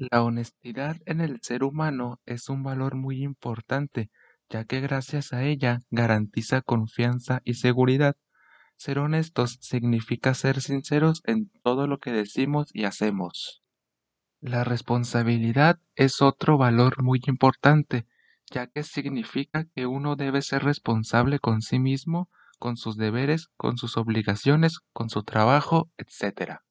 La honestidad en el ser humano es un valor muy importante, ya que gracias a ella garantiza confianza y seguridad. Ser honestos significa ser sinceros en todo lo que decimos y hacemos. La responsabilidad es otro valor muy importante, ya que significa que uno debe ser responsable con sí mismo, con sus deberes, con sus obligaciones, con su trabajo, etc.